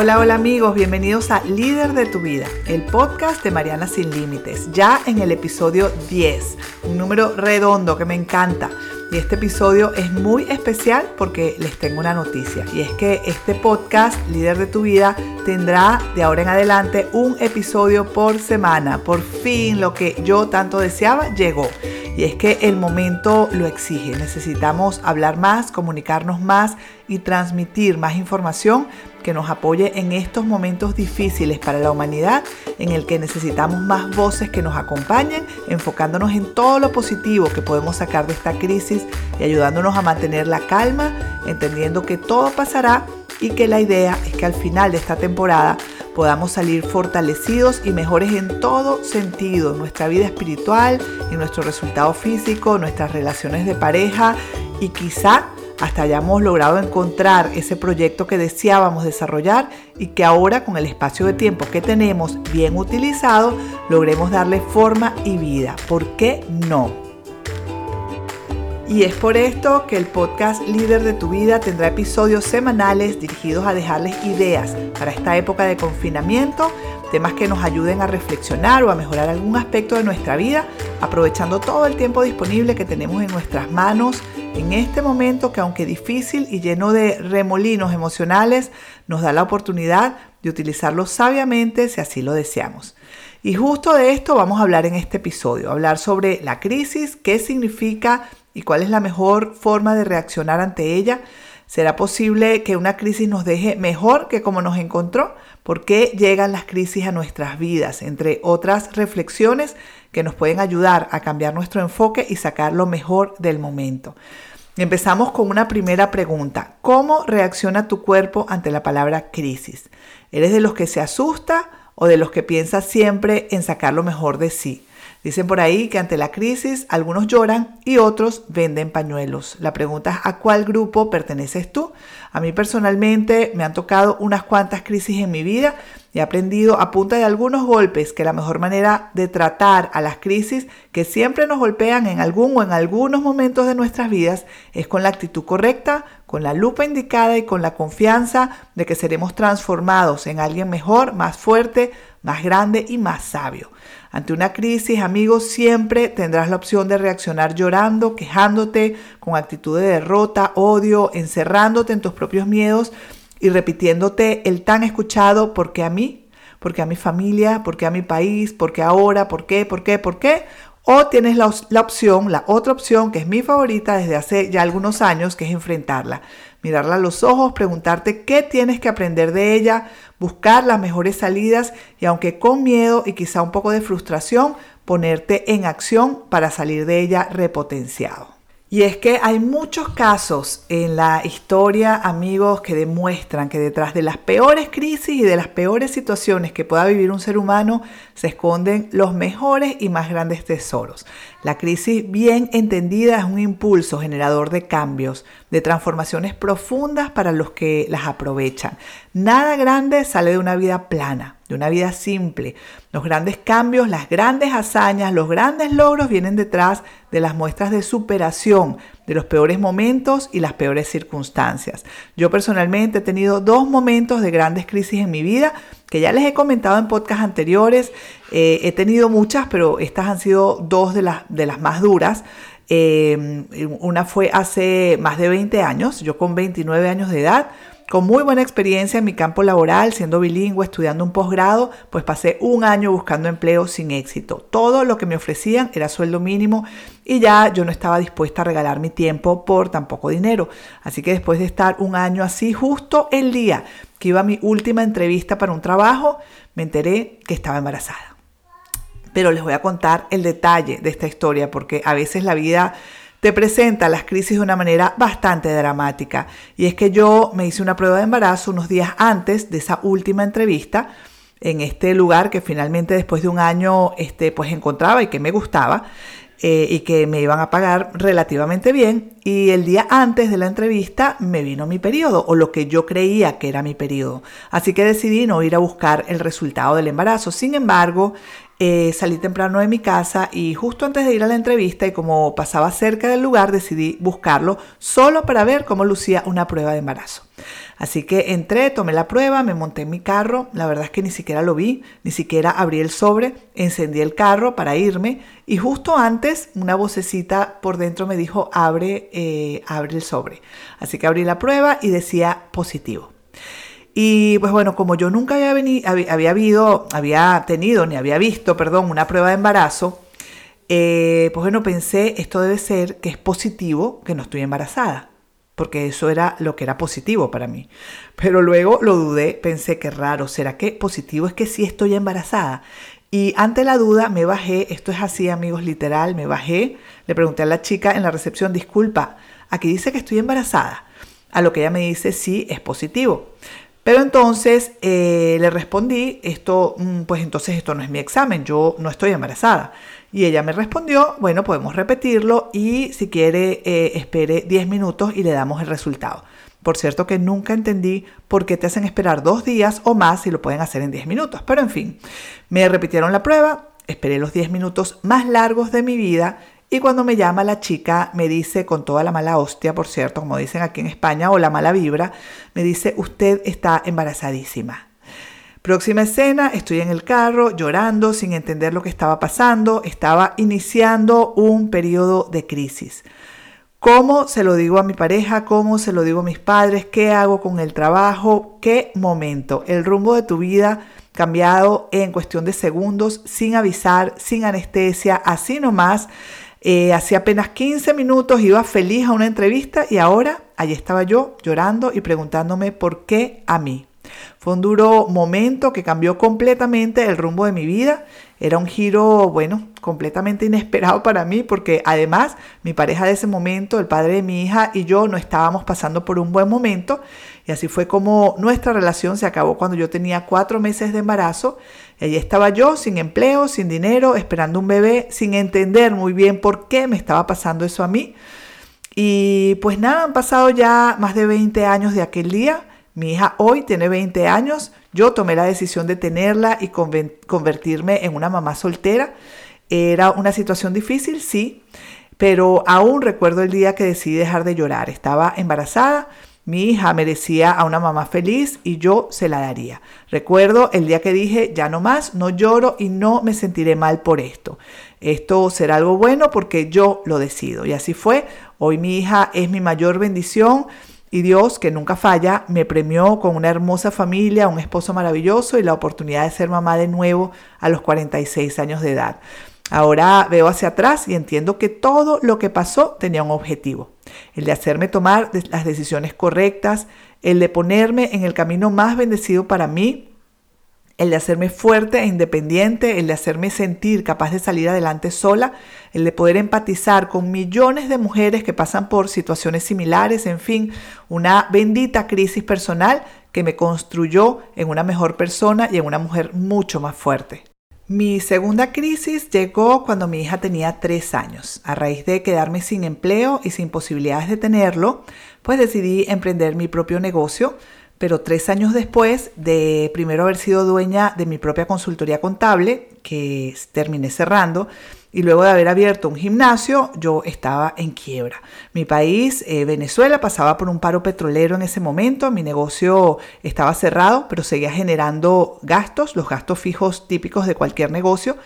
Hola, hola amigos, bienvenidos a Líder de tu Vida, el podcast de Mariana Sin Límites, ya en el episodio 10, un número redondo que me encanta. Y este episodio es muy especial porque les tengo una noticia. Y es que este podcast, Líder de tu Vida, tendrá de ahora en adelante un episodio por semana. Por fin lo que yo tanto deseaba llegó. Y es que el momento lo exige. Necesitamos hablar más, comunicarnos más y transmitir más información que nos apoye en estos momentos difíciles para la humanidad, en el que necesitamos más voces que nos acompañen, enfocándonos en todo lo positivo que podemos sacar de esta crisis y ayudándonos a mantener la calma, entendiendo que todo pasará y que la idea es que al final de esta temporada podamos salir fortalecidos y mejores en todo sentido, en nuestra vida espiritual, en nuestro resultado físico, nuestras relaciones de pareja y quizá hasta hayamos logrado encontrar ese proyecto que deseábamos desarrollar y que ahora con el espacio de tiempo que tenemos bien utilizado logremos darle forma y vida. ¿Por qué no? Y es por esto que el podcast Líder de tu Vida tendrá episodios semanales dirigidos a dejarles ideas para esta época de confinamiento, temas que nos ayuden a reflexionar o a mejorar algún aspecto de nuestra vida, aprovechando todo el tiempo disponible que tenemos en nuestras manos en este momento que aunque difícil y lleno de remolinos emocionales, nos da la oportunidad de utilizarlo sabiamente si así lo deseamos. Y justo de esto vamos a hablar en este episodio, hablar sobre la crisis, qué significa y cuál es la mejor forma de reaccionar ante ella. ¿Será posible que una crisis nos deje mejor que como nos encontró? ¿Por qué llegan las crisis a nuestras vidas? Entre otras reflexiones que nos pueden ayudar a cambiar nuestro enfoque y sacar lo mejor del momento. Empezamos con una primera pregunta. ¿Cómo reacciona tu cuerpo ante la palabra crisis? ¿Eres de los que se asusta o de los que piensa siempre en sacar lo mejor de sí? Dicen por ahí que ante la crisis algunos lloran y otros venden pañuelos. La pregunta es ¿a cuál grupo perteneces tú? A mí personalmente me han tocado unas cuantas crisis en mi vida y he aprendido a punta de algunos golpes que la mejor manera de tratar a las crisis que siempre nos golpean en algún o en algunos momentos de nuestras vidas es con la actitud correcta, con la lupa indicada y con la confianza de que seremos transformados en alguien mejor, más fuerte, más grande y más sabio. Ante una crisis, amigos, siempre tendrás la opción de reaccionar llorando, quejándote, con actitud de derrota, odio, encerrándote en tus propios miedos y repitiéndote el tan escuchado ¿por qué a mí? ¿Por qué a mi familia? ¿Por qué a mi país? ¿Por qué ahora? ¿Por qué? ¿Por qué? ¿Por qué? O tienes la, la, opción, la otra opción, que es mi favorita desde hace ya algunos años, que es enfrentarla. Mirarla a los ojos, preguntarte qué tienes que aprender de ella, buscar las mejores salidas y aunque con miedo y quizá un poco de frustración, ponerte en acción para salir de ella repotenciado. Y es que hay muchos casos en la historia, amigos, que demuestran que detrás de las peores crisis y de las peores situaciones que pueda vivir un ser humano se esconden los mejores y más grandes tesoros. La crisis bien entendida es un impulso generador de cambios, de transformaciones profundas para los que las aprovechan. Nada grande sale de una vida plana, de una vida simple. Los grandes cambios, las grandes hazañas, los grandes logros vienen detrás de las muestras de superación de los peores momentos y las peores circunstancias. Yo personalmente he tenido dos momentos de grandes crisis en mi vida que ya les he comentado en podcasts anteriores. Eh, he tenido muchas, pero estas han sido dos de las, de las más duras. Eh, una fue hace más de 20 años, yo con 29 años de edad con muy buena experiencia en mi campo laboral, siendo bilingüe, estudiando un posgrado, pues pasé un año buscando empleo sin éxito. Todo lo que me ofrecían era sueldo mínimo y ya yo no estaba dispuesta a regalar mi tiempo por tan poco dinero. Así que después de estar un año así, justo el día que iba a mi última entrevista para un trabajo, me enteré que estaba embarazada. Pero les voy a contar el detalle de esta historia porque a veces la vida te presenta las crisis de una manera bastante dramática. Y es que yo me hice una prueba de embarazo unos días antes de esa última entrevista en este lugar que finalmente después de un año este, pues encontraba y que me gustaba. Eh, y que me iban a pagar relativamente bien. Y el día antes de la entrevista me vino mi periodo, o lo que yo creía que era mi periodo. Así que decidí no ir a buscar el resultado del embarazo. Sin embargo, eh, salí temprano de mi casa y justo antes de ir a la entrevista y como pasaba cerca del lugar decidí buscarlo solo para ver cómo lucía una prueba de embarazo. Así que entré, tomé la prueba, me monté en mi carro, la verdad es que ni siquiera lo vi, ni siquiera abrí el sobre, encendí el carro para irme y justo antes una vocecita por dentro me dijo abre, eh, abre el sobre. Así que abrí la prueba y decía positivo. Y pues bueno, como yo nunca había, venido, había, habido, había tenido, ni había visto, perdón, una prueba de embarazo, eh, pues bueno, pensé, esto debe ser que es positivo que no estoy embarazada, porque eso era lo que era positivo para mí. Pero luego lo dudé, pensé que raro, ¿será que positivo es que sí estoy embarazada? Y ante la duda me bajé, esto es así amigos, literal, me bajé, le pregunté a la chica en la recepción, disculpa, aquí dice que estoy embarazada. A lo que ella me dice, sí, es positivo. Pero entonces eh, le respondí, esto, mm, pues entonces esto no es mi examen, yo no estoy embarazada. Y ella me respondió, bueno, podemos repetirlo y si quiere, eh, espere 10 minutos y le damos el resultado. Por cierto que nunca entendí por qué te hacen esperar dos días o más si lo pueden hacer en 10 minutos. Pero en fin, me repitieron la prueba, esperé los 10 minutos más largos de mi vida y cuando me llama la chica, me dice con toda la mala hostia, por cierto, como dicen aquí en España, o la mala vibra, me dice, usted está embarazadísima. Próxima escena, estoy en el carro llorando sin entender lo que estaba pasando, estaba iniciando un periodo de crisis. ¿Cómo se lo digo a mi pareja? ¿Cómo se lo digo a mis padres? ¿Qué hago con el trabajo? ¿Qué momento? El rumbo de tu vida cambiado en cuestión de segundos, sin avisar, sin anestesia, así nomás eh, hace apenas 15 minutos iba feliz a una entrevista y ahora allí estaba yo llorando y preguntándome por qué a mí. Fue un duro momento que cambió completamente el rumbo de mi vida. Era un giro, bueno, completamente inesperado para mí porque además mi pareja de ese momento, el padre de mi hija y yo no estábamos pasando por un buen momento y así fue como nuestra relación se acabó cuando yo tenía cuatro meses de embarazo. Allí estaba yo sin empleo, sin dinero, esperando un bebé, sin entender muy bien por qué me estaba pasando eso a mí. Y pues nada, han pasado ya más de 20 años de aquel día. Mi hija hoy tiene 20 años. Yo tomé la decisión de tenerla y convertirme en una mamá soltera. Era una situación difícil, sí, pero aún recuerdo el día que decidí dejar de llorar. Estaba embarazada, mi hija merecía a una mamá feliz y yo se la daría. Recuerdo el día que dije, ya no más, no lloro y no me sentiré mal por esto. Esto será algo bueno porque yo lo decido. Y así fue. Hoy mi hija es mi mayor bendición. Y Dios, que nunca falla, me premió con una hermosa familia, un esposo maravilloso y la oportunidad de ser mamá de nuevo a los 46 años de edad. Ahora veo hacia atrás y entiendo que todo lo que pasó tenía un objetivo, el de hacerme tomar las decisiones correctas, el de ponerme en el camino más bendecido para mí, el de hacerme fuerte e independiente, el de hacerme sentir capaz de salir adelante sola, el de poder empatizar con millones de mujeres que pasan por situaciones similares, en fin, una bendita crisis personal que me construyó en una mejor persona y en una mujer mucho más fuerte. Mi segunda crisis llegó cuando mi hija tenía tres años. A raíz de quedarme sin empleo y sin posibilidades de tenerlo, pues decidí emprender mi propio negocio. Pero tres años después de primero haber sido dueña de mi propia consultoría contable, que terminé cerrando, y luego de haber abierto un gimnasio, yo estaba en quiebra. Mi país, eh, Venezuela, pasaba por un paro petrolero en ese momento. Mi negocio estaba cerrado, pero seguía generando gastos, los gastos fijos típicos de cualquier negocio.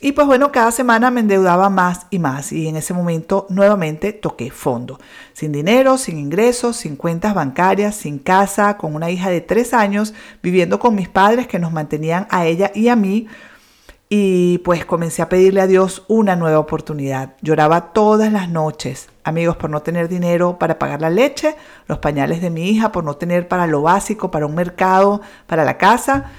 Y pues bueno, cada semana me endeudaba más y más y en ese momento nuevamente toqué fondo. Sin dinero, sin ingresos, sin cuentas bancarias, sin casa, con una hija de tres años, viviendo con mis padres que nos mantenían a ella y a mí y pues comencé a pedirle a Dios una nueva oportunidad. Lloraba todas las noches, amigos, por no tener dinero para pagar la leche, los pañales de mi hija, por no tener para lo básico, para un mercado, para la casa.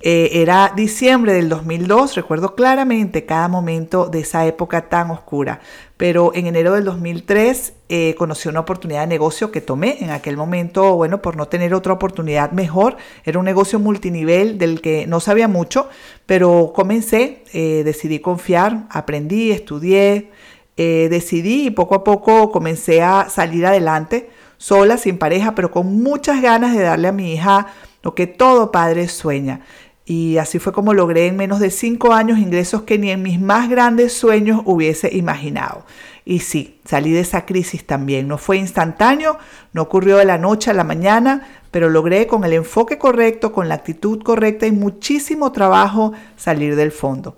Eh, era diciembre del 2002, recuerdo claramente cada momento de esa época tan oscura. Pero en enero del 2003 eh, conocí una oportunidad de negocio que tomé en aquel momento, bueno, por no tener otra oportunidad mejor. Era un negocio multinivel del que no sabía mucho, pero comencé, eh, decidí confiar, aprendí, estudié, decidí y poco a poco comencé a salir adelante, sola, sin pareja, pero con muchas ganas de darle a mi hija lo que todo padre sueña Y así fue como logré en menos de cinco años ingresos que ni en mis más grandes sueños hubiese imaginado. Y sí, salí de esa crisis también. No fue instantáneo, no ocurrió de la noche a la mañana, pero logré con el enfoque correcto, con la actitud correcta y muchísimo trabajo salir del fondo.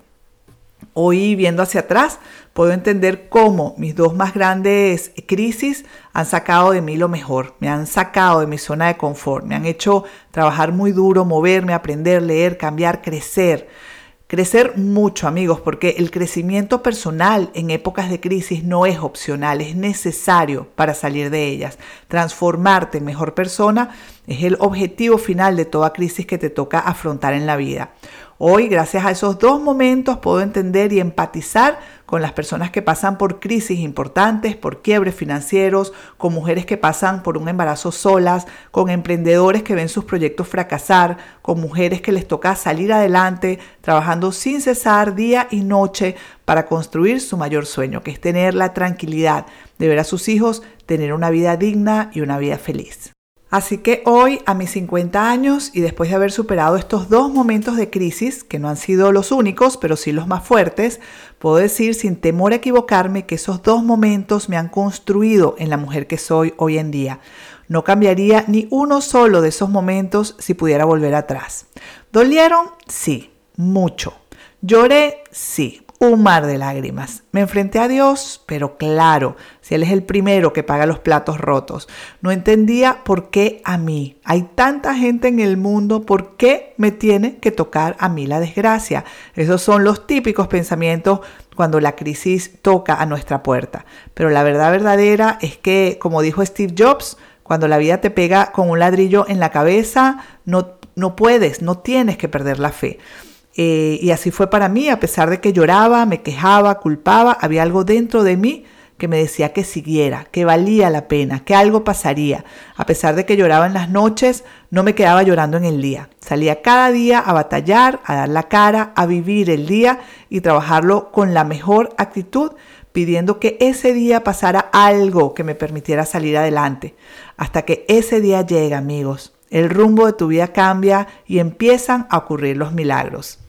Hoy, viendo hacia atrás, puedo entender cómo mis dos más grandes crisis han sacado de mí lo mejor, me han sacado de mi zona de confort, me han hecho trabajar muy duro, moverme, aprender, leer, cambiar, crecer. Crecer mucho, amigos, porque el crecimiento personal en épocas de crisis no es opcional, es necesario para salir de ellas. Transformarte en mejor persona es el objetivo final de toda crisis que te toca afrontar en la vida. Hoy, gracias a esos dos momentos, puedo entender y empatizar con las personas que pasan por crisis importantes, por quiebres financieros, con mujeres que pasan por un embarazo solas, con emprendedores que ven sus proyectos fracasar, con mujeres que les toca salir adelante, trabajando sin cesar día y noche para construir su mayor sueño, que es tener la tranquilidad de ver a sus hijos tener una vida digna y una vida feliz. Así que hoy, a mis 50 años y después de haber superado estos dos momentos de crisis, que no han sido los únicos, pero sí los más fuertes, puedo decir sin temor a equivocarme que esos dos momentos me han construido en la mujer que soy hoy en día. No cambiaría ni uno solo de esos momentos si pudiera volver atrás. ¿Dolieron? Sí, mucho. ¿Lloré? Sí, un mar de lágrimas. Me enfrenté a Dios, pero claro, si Él es el primero que paga los platos rotos. No entendía por qué a mí. Hay tanta gente en el mundo, ¿por qué me tiene que tocar a mí la desgracia? Esos son los típicos pensamientos cuando la crisis toca a nuestra puerta. Pero la verdad verdadera es que, como dijo Steve Jobs, cuando la vida te pega con un ladrillo en la cabeza, no, no puedes, no tienes que perder la fe. Eh, y así fue para mí, a pesar de que lloraba, me quejaba, culpaba, había algo dentro de mí que me decía que siguiera, que valía la pena, que algo pasaría. A pesar de que lloraba en las noches, no me quedaba llorando en el día. Salía cada día a batallar, a dar la cara, a vivir el día y trabajarlo con la mejor actitud, pidiendo que ese día pasara algo que me permitiera salir adelante. Hasta que ese día llega, amigos. El rumbo de tu vida cambia y empiezan a ocurrir los milagros.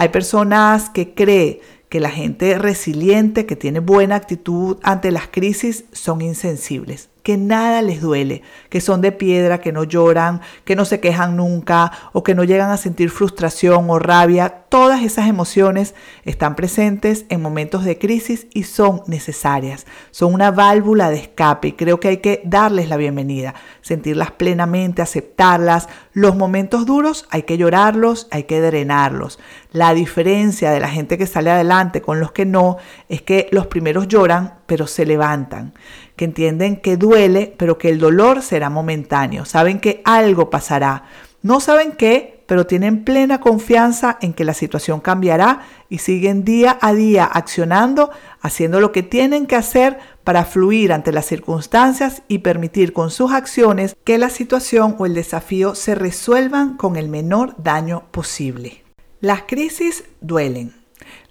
Hay personas que creen que la gente resiliente, que tiene buena actitud ante las crisis, son insensibles que nada les duele, que son de piedra, que no lloran, que no se quejan nunca o que no llegan a sentir frustración o rabia. Todas esas emociones están presentes en momentos de crisis y son necesarias. Son una válvula de escape y creo que hay que darles la bienvenida, sentirlas plenamente, aceptarlas. Los momentos duros hay que llorarlos, hay que drenarlos. La diferencia de la gente que sale adelante con los que no es que los primeros lloran pero se levantan entienden que duele, pero que el dolor será momentáneo, saben que algo pasará. No saben qué, pero tienen plena confianza en que la situación cambiará y siguen día a día accionando, haciendo lo que tienen que hacer para fluir ante las circunstancias y permitir con sus acciones que la situación o el desafío se resuelvan con el menor daño posible. Las crisis duelen,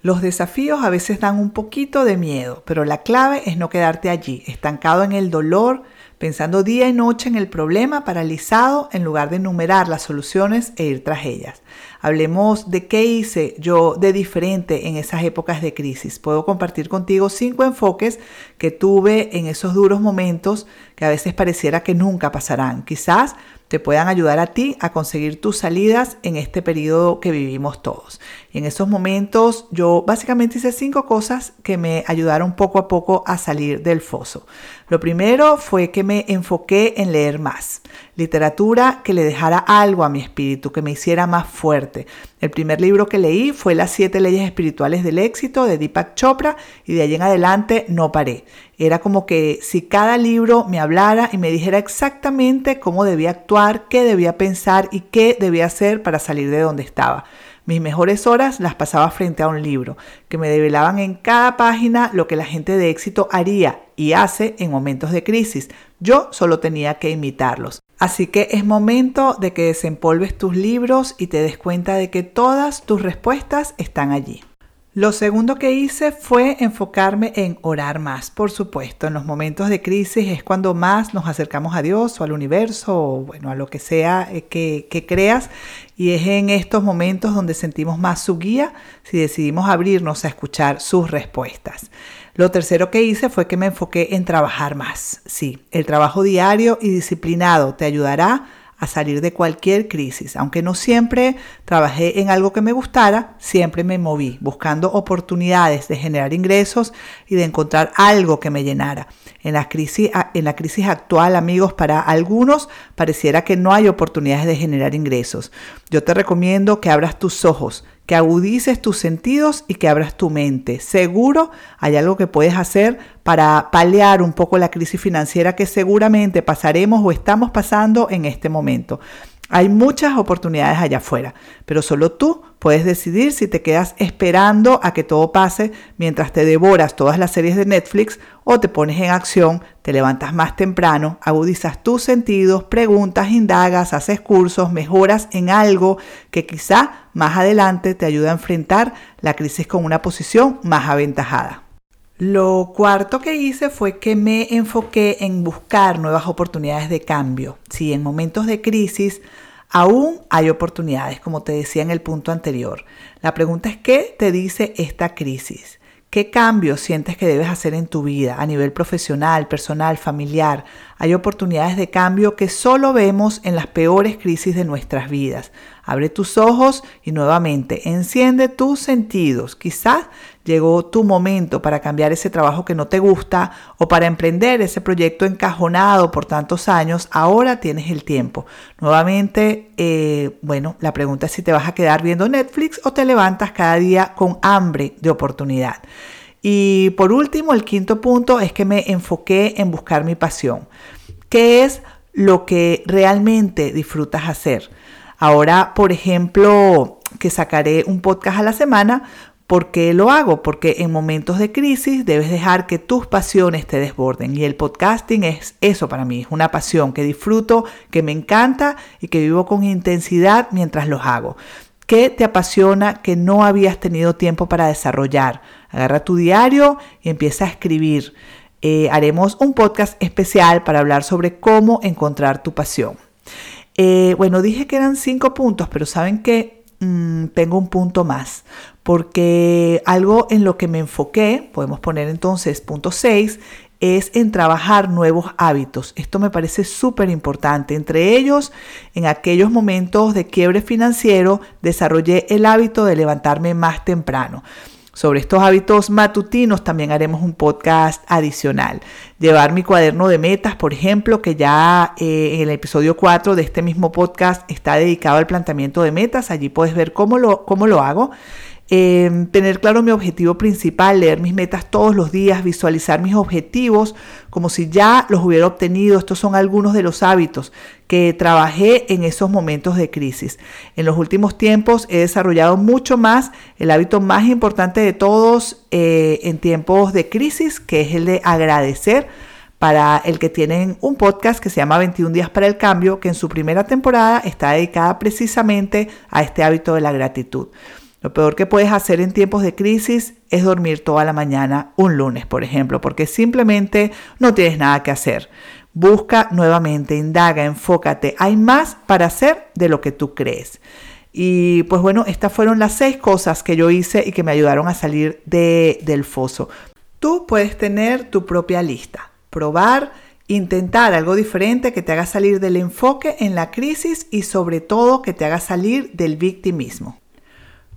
los desafíos a veces dan un poquito de miedo, pero la clave es no quedarte allí, estancado en el dolor, pensando día y noche en el problema, paralizado, en lugar de enumerar las soluciones e ir tras ellas. Hablemos de qué hice yo de diferente en esas épocas de crisis. Puedo compartir contigo cinco enfoques que tuve en esos duros momentos que a veces pareciera que nunca pasarán. Quizás te puedan ayudar a ti a conseguir tus salidas en este periodo que vivimos todos. Y en esos momentos yo básicamente hice cinco cosas que me ayudaron poco a poco a salir del foso. Lo primero fue que me enfoqué en leer más, literatura que le dejara algo a mi espíritu, que me hiciera más fuerte. El primer libro que leí fue Las siete leyes espirituales del éxito de Deepak Chopra y de allí en adelante no paré. Era como que si cada libro me hablara y me dijera exactamente cómo debía actuar, qué debía pensar y qué debía hacer para salir de donde estaba. Mis mejores horas las pasaba frente a un libro, que me develaban en cada página lo que la gente de éxito haría y hace en momentos de crisis. Yo solo tenía que imitarlos. Así que es momento de que desempolves tus libros y te des cuenta de que todas tus respuestas están allí. Lo segundo que hice fue enfocarme en orar más, por supuesto. En los momentos de crisis es cuando más nos acercamos a Dios o al universo o bueno, a lo que sea eh, que, que creas. Y es en estos momentos donde sentimos más su guía si decidimos abrirnos a escuchar sus respuestas. Lo tercero que hice fue que me enfoqué en trabajar más. Sí, el trabajo diario y disciplinado te ayudará a salir de cualquier crisis. Aunque no siempre trabajé en algo que me gustara, siempre me moví buscando oportunidades de generar ingresos y de encontrar algo que me llenara. En la crisis, actual, amigos, para algunos pareciera que no hay oportunidades de generar ingresos. Yo te recomiendo que abras tus ojos, que agudices tus sentidos y que abras tu mente. Seguro hay algo que puedes hacer para paliar un poco la crisis financiera que seguramente pasaremos o estamos pasando en este momento. Hay muchas oportunidades allá afuera, pero solo tú puedes decidir si te quedas esperando a que todo pase mientras te devoras todas las series de Netflix o te pones en acción, te levantas más temprano, agudizas tus sentidos, preguntas, indagas, haces cursos, mejoras en algo que quizá más adelante te ayude a enfrentar la crisis con una posición más aventajada. Lo cuarto que hice fue que me enfoqué en buscar nuevas oportunidades de cambio. Si en momentos de crisis aún hay oportunidades, como te decía en el punto anterior. La pregunta es, ¿qué te dice esta crisis? ¿Qué cambios sientes que debes hacer en tu vida a nivel profesional, personal, familiar? Hay oportunidades de cambio que solo vemos en las peores crisis de nuestras vidas. Abre tus ojos y nuevamente enciende tus sentidos. Quizás llegó tu momento para cambiar ese trabajo que no te gusta o para emprender ese proyecto encajonado por tantos años. Ahora tienes el tiempo. Nuevamente, eh, bueno, la pregunta es si te vas a quedar viendo Netflix o te levantas cada día con hambre de oportunidad. Y por último, el quinto punto es que me enfoqué en buscar mi pasión. ¿Qué es lo que realmente disfrutas hacer? Ahora, por ejemplo, que sacaré un podcast a la semana, ¿Por qué lo hago? Porque en momentos de crisis debes dejar que tus pasiones te desborden. Y el podcasting es eso para mí, es una pasión que disfruto, que me encanta y que vivo con intensidad mientras los hago. ¿Qué te apasiona que no habías tenido tiempo para desarrollar? Agarra tu diario y empieza a escribir. Eh, haremos un podcast especial para hablar sobre cómo encontrar tu pasión. Eh, bueno, dije que eran cinco puntos, pero saben que mm, tengo un punto más porque algo en lo que me enfoqué, podemos poner entonces punto 6, es en trabajar nuevos hábitos. Esto me parece súper importante. Entre ellos, en aquellos momentos de quiebre financiero, desarrollé el hábito de levantarme más temprano. Sobre estos hábitos matutinos también haremos un podcast adicional. Llevar mi cuaderno de metas, por ejemplo, que ya eh, en el episodio 4 de este mismo podcast está dedicado al planteamiento de metas. Allí puedes ver cómo lo, cómo lo hago. Em, tener claro mi objetivo principal, leer mis metas todos los días, visualizar mis objetivos como si ya los hubiera obtenido. Estos son algunos de los hábitos que trabajé en esos momentos de crisis. En los últimos tiempos he desarrollado mucho más el hábito más importante de todos eh, en tiempos de crisis, que es el de agradecer para el que tienen un podcast que se llama 21 días para el cambio, que en su primera temporada está dedicada precisamente a este hábito de la gratitud. Lo peor que puedes hacer en tiempos de crisis es dormir toda la mañana un lunes, por ejemplo, porque simplemente no tienes nada que hacer. Busca nuevamente, indaga, enfócate. Hay más para hacer de lo que tú crees. Y pues bueno, estas fueron las seis cosas que yo hice y que me ayudaron a salir de, del foso. Tú puedes tener tu propia lista, probar, intentar algo diferente que te haga salir del enfoque en la crisis y sobre todo que te haga salir del victimismo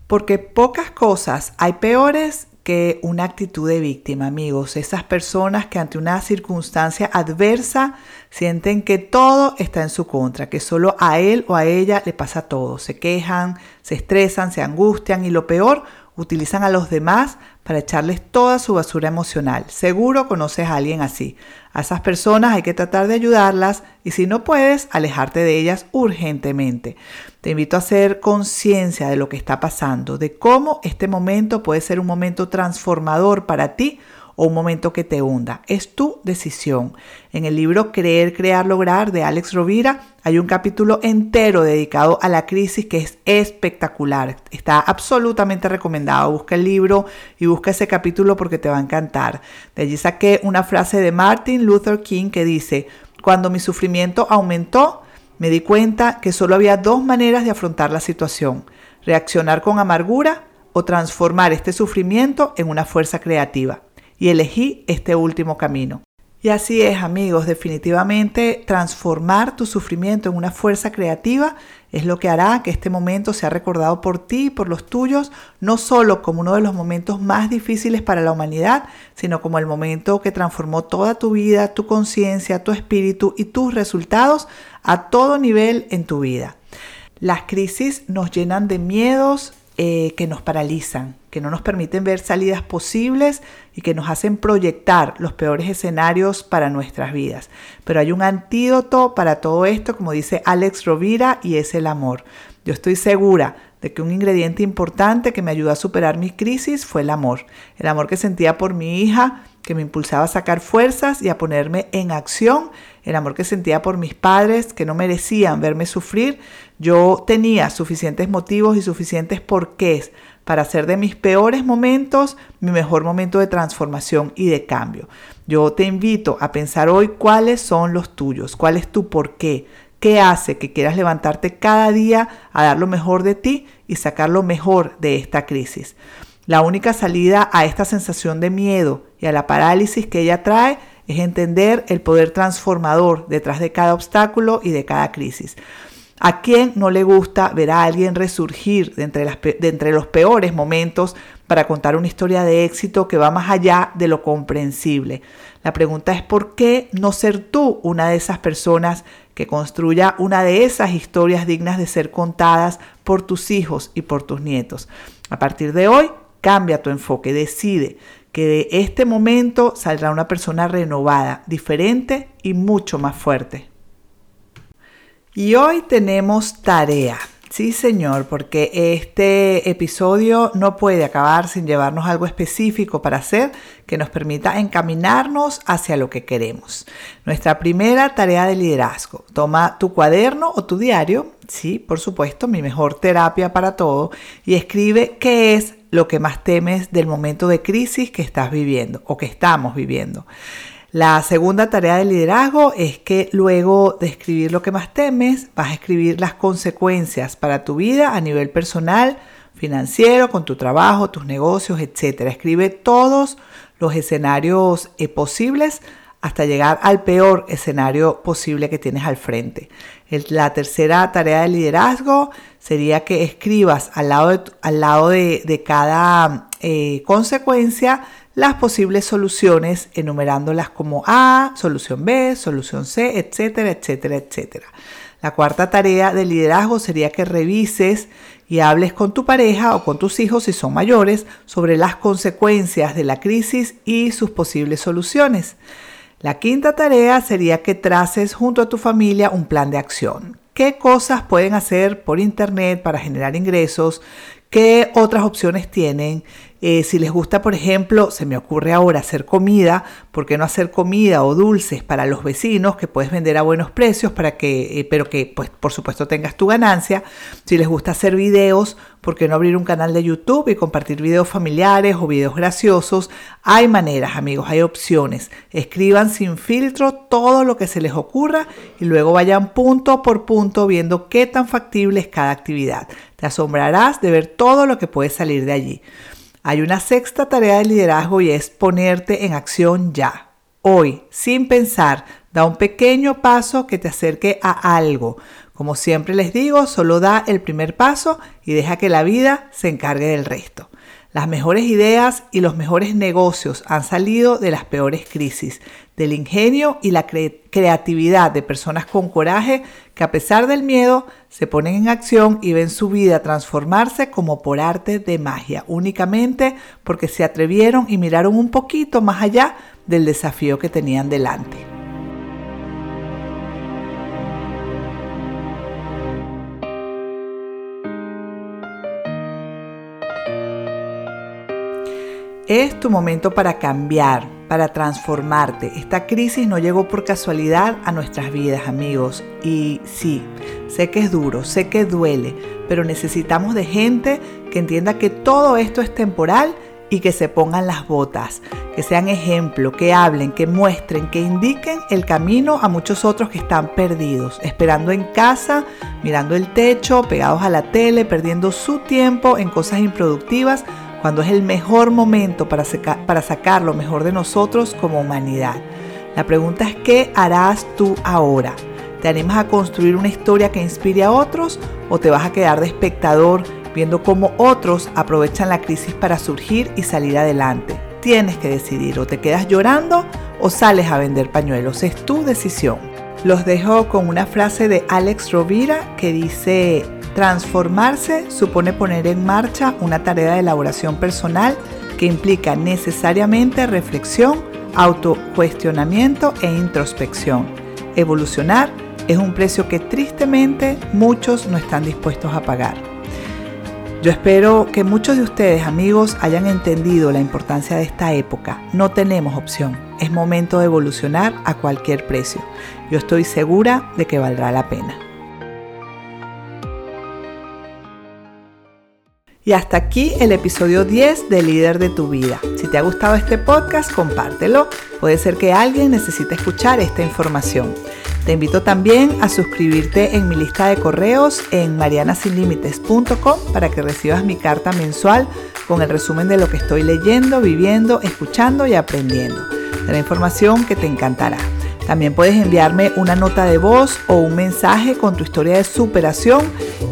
porque pocas cosas hay peores que una actitud de víctima, amigos. Esas personas que ante una circunstancia adversa sienten que todo está en su contra, que solo a él o a ella le pasa todo. Se quejan, se estresan, se angustian y lo peor, utilizan a los demás para echarles toda su basura emocional. Seguro conoces a alguien así. A esas personas hay que tratar de ayudarlas y si no puedes, alejarte de ellas urgentemente. Te invito a hacer conciencia de lo que está pasando, de cómo este momento puede ser un momento transformador para ti o un momento que te hunda. Es tu decisión. En el libro Creer, Crear, Lograr de Alex Rovira hay un capítulo entero dedicado a la crisis que es espectacular. Está absolutamente recomendado. Busca el libro y busca ese capítulo porque te va a encantar. De allí saqué una frase de Martin Luther King que dice, cuando mi sufrimiento aumentó, me di cuenta que solo había dos maneras de afrontar la situación, reaccionar con amargura o transformar este sufrimiento en una fuerza creativa. Y elegí este último camino. Y así es, amigos, definitivamente transformar tu sufrimiento en una fuerza creativa es lo que hará que este momento sea recordado por ti y por los tuyos, no solo como uno de los momentos más difíciles para la humanidad, sino como el momento que transformó toda tu vida, tu conciencia, tu espíritu y tus resultados a todo nivel en tu vida. Las crisis nos llenan de miedos, eh, que nos paralizan, que no nos permiten ver salidas posibles y que nos hacen proyectar los peores escenarios para nuestras vidas. Pero hay un antídoto para todo esto, como dice Alex Rovira, y es el amor. Yo estoy segura de que un ingrediente importante que me ayudó a superar mi crisis fue el amor. El amor que sentía por mi hija, que me impulsaba a sacar fuerzas y a ponerme en acción, el amor que sentía por mis padres, que no merecían verme sufrir, yo tenía suficientes motivos y suficientes porqués para hacer de mis peores momentos mi mejor momento de transformación y de cambio. Yo te invito a pensar hoy cuáles son los tuyos, cuál es tu porqué, qué hace que quieras levantarte cada día a dar lo mejor de ti y sacar lo mejor de esta crisis. La única salida a esta sensación de miedo y a la parálisis que ella trae es entender el poder transformador detrás de cada obstáculo y de cada crisis. ¿A quién no le gusta ver a alguien resurgir de entre, de entre, los peores momentos para contar una historia de éxito que va más allá de lo comprensible? La pregunta es ¿por qué no ser tú una de esas personas que construya una de esas historias dignas de ser contadas por tus hijos y por tus nietos? A partir de hoy, Cambia tu enfoque, decide que de este momento saldrá una persona renovada, diferente y mucho más fuerte. Y hoy tenemos tarea. Sí, señor, porque este episodio no puede acabar sin llevarnos algo específico para hacer que nos permita encaminarnos hacia lo que queremos. Nuestra primera tarea de liderazgo. Toma tu cuaderno o tu diario, sí, por supuesto, mi mejor terapia para todo, y escribe qué es lo que más temes del momento de crisis que estás viviendo o que estamos viviendo. La segunda tarea de liderazgo es que luego de escribir lo que más temes, vas a escribir las consecuencias para tu vida a nivel personal, financiero, con tu trabajo, tus negocios, etc. Escribe todos los escenarios eh, posibles hasta llegar al peor escenario posible que tienes al frente. La tercera tarea de liderazgo sería que escribas al lado de, al lado de, cada eh, consecuencia las posibles soluciones, enumerándolas como A, solución B, solución C, etcétera, etcétera, etcétera. La cuarta tarea de liderazgo sería que revises y hables con tu pareja o con tus hijos si son mayores sobre las consecuencias de la crisis y sus posibles soluciones. La quinta tarea sería que traces junto a tu familia un plan de acción. ¿Qué cosas pueden hacer por internet para generar ingresos? ¿Qué otras opciones tienen? Eh, si les gusta, por ejemplo, se me ocurre ahora hacer comida, ¿por qué no hacer comida o dulces para los vecinos que puedes vender a buenos precios para que, eh, pero que, pues, por supuesto, tengas tu ganancia? Si les gusta hacer videos, ¿por qué no abrir un canal de YouTube y compartir videos familiares o videos graciosos? Hay maneras, amigos, hay opciones. Escriban sin filtro todo lo que se les ocurra y luego vayan punto por punto viendo qué tan factible es cada actividad. Te asombrarás de ver todo lo que puede salir de allí. Hay una sexta tarea de liderazgo y es ponerte en acción ya. Hoy, sin pensar, da un pequeño paso que te acerque a algo. Como siempre les digo, solo da el primer paso y deja que la vida se encargue del resto. Las mejores ideas y los mejores negocios han salido de las peores crisis, del ingenio y la creatividad de personas con coraje que a pesar del miedo se ponen en acción y ven su vida transformarse como por arte de magia, únicamente porque se atrevieron y miraron un poquito más allá del desafío que tenían delante. Es tu momento para cambiar, para transformarte. Esta crisis no llegó por casualidad a nuestras vidas, amigos. Y sí, sé que es duro, sé que duele, pero necesitamos de gente que entienda que todo esto es temporal y que se pongan las botas, que sean ejemplo, que hablen, que muestren, que indiquen el camino a muchos otros que están perdidos, esperando en casa, mirando el techo, pegados a la tele, perdiendo su tiempo en cosas improductivas, cuando es el mejor momento para, para sacar lo mejor de nosotros como humanidad. La pregunta es, ¿qué harás tú ahora? ¿Te animas a construir una historia que inspire a otros o te vas a quedar de espectador? viendo cómo otros aprovechan la crisis para surgir y salir adelante. Tienes que decidir o te quedas llorando o sales a vender pañuelos. Es tu decisión. Los dejo con una frase de Alex Rovira que dice, transformarse supone poner en marcha una tarea de elaboración personal que implica necesariamente reflexión, autocuestionamiento e introspección. Evolucionar es un precio que tristemente muchos no están dispuestos a pagar. Yo espero que muchos de ustedes, amigos, hayan entendido la importancia de esta época. No tenemos opción. Es momento de evolucionar a cualquier precio. Yo estoy segura de que valdrá la pena. Y hasta aquí el episodio 10 de Líder de tu vida. Si te ha gustado este podcast, compártelo. Puede ser que alguien necesite escuchar esta información. Te invito también a suscribirte en mi lista de correos en marianasinlimites.com para que recibas mi carta mensual con el resumen de lo que estoy leyendo, viviendo, escuchando y aprendiendo. De la información que te encantará. También puedes enviarme una nota de voz o un mensaje con tu historia de superación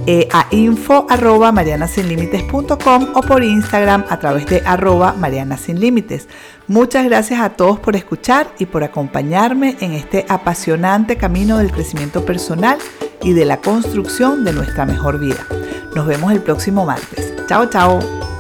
eh, a info arroba marianasinlimites.com o por Instagram a través de arroba marianasinlimites. Muchas gracias a todos por escuchar y por acompañarme en este apasionante camino del crecimiento personal y de la construcción de nuestra mejor vida. Nos vemos el próximo martes. Chao, chao.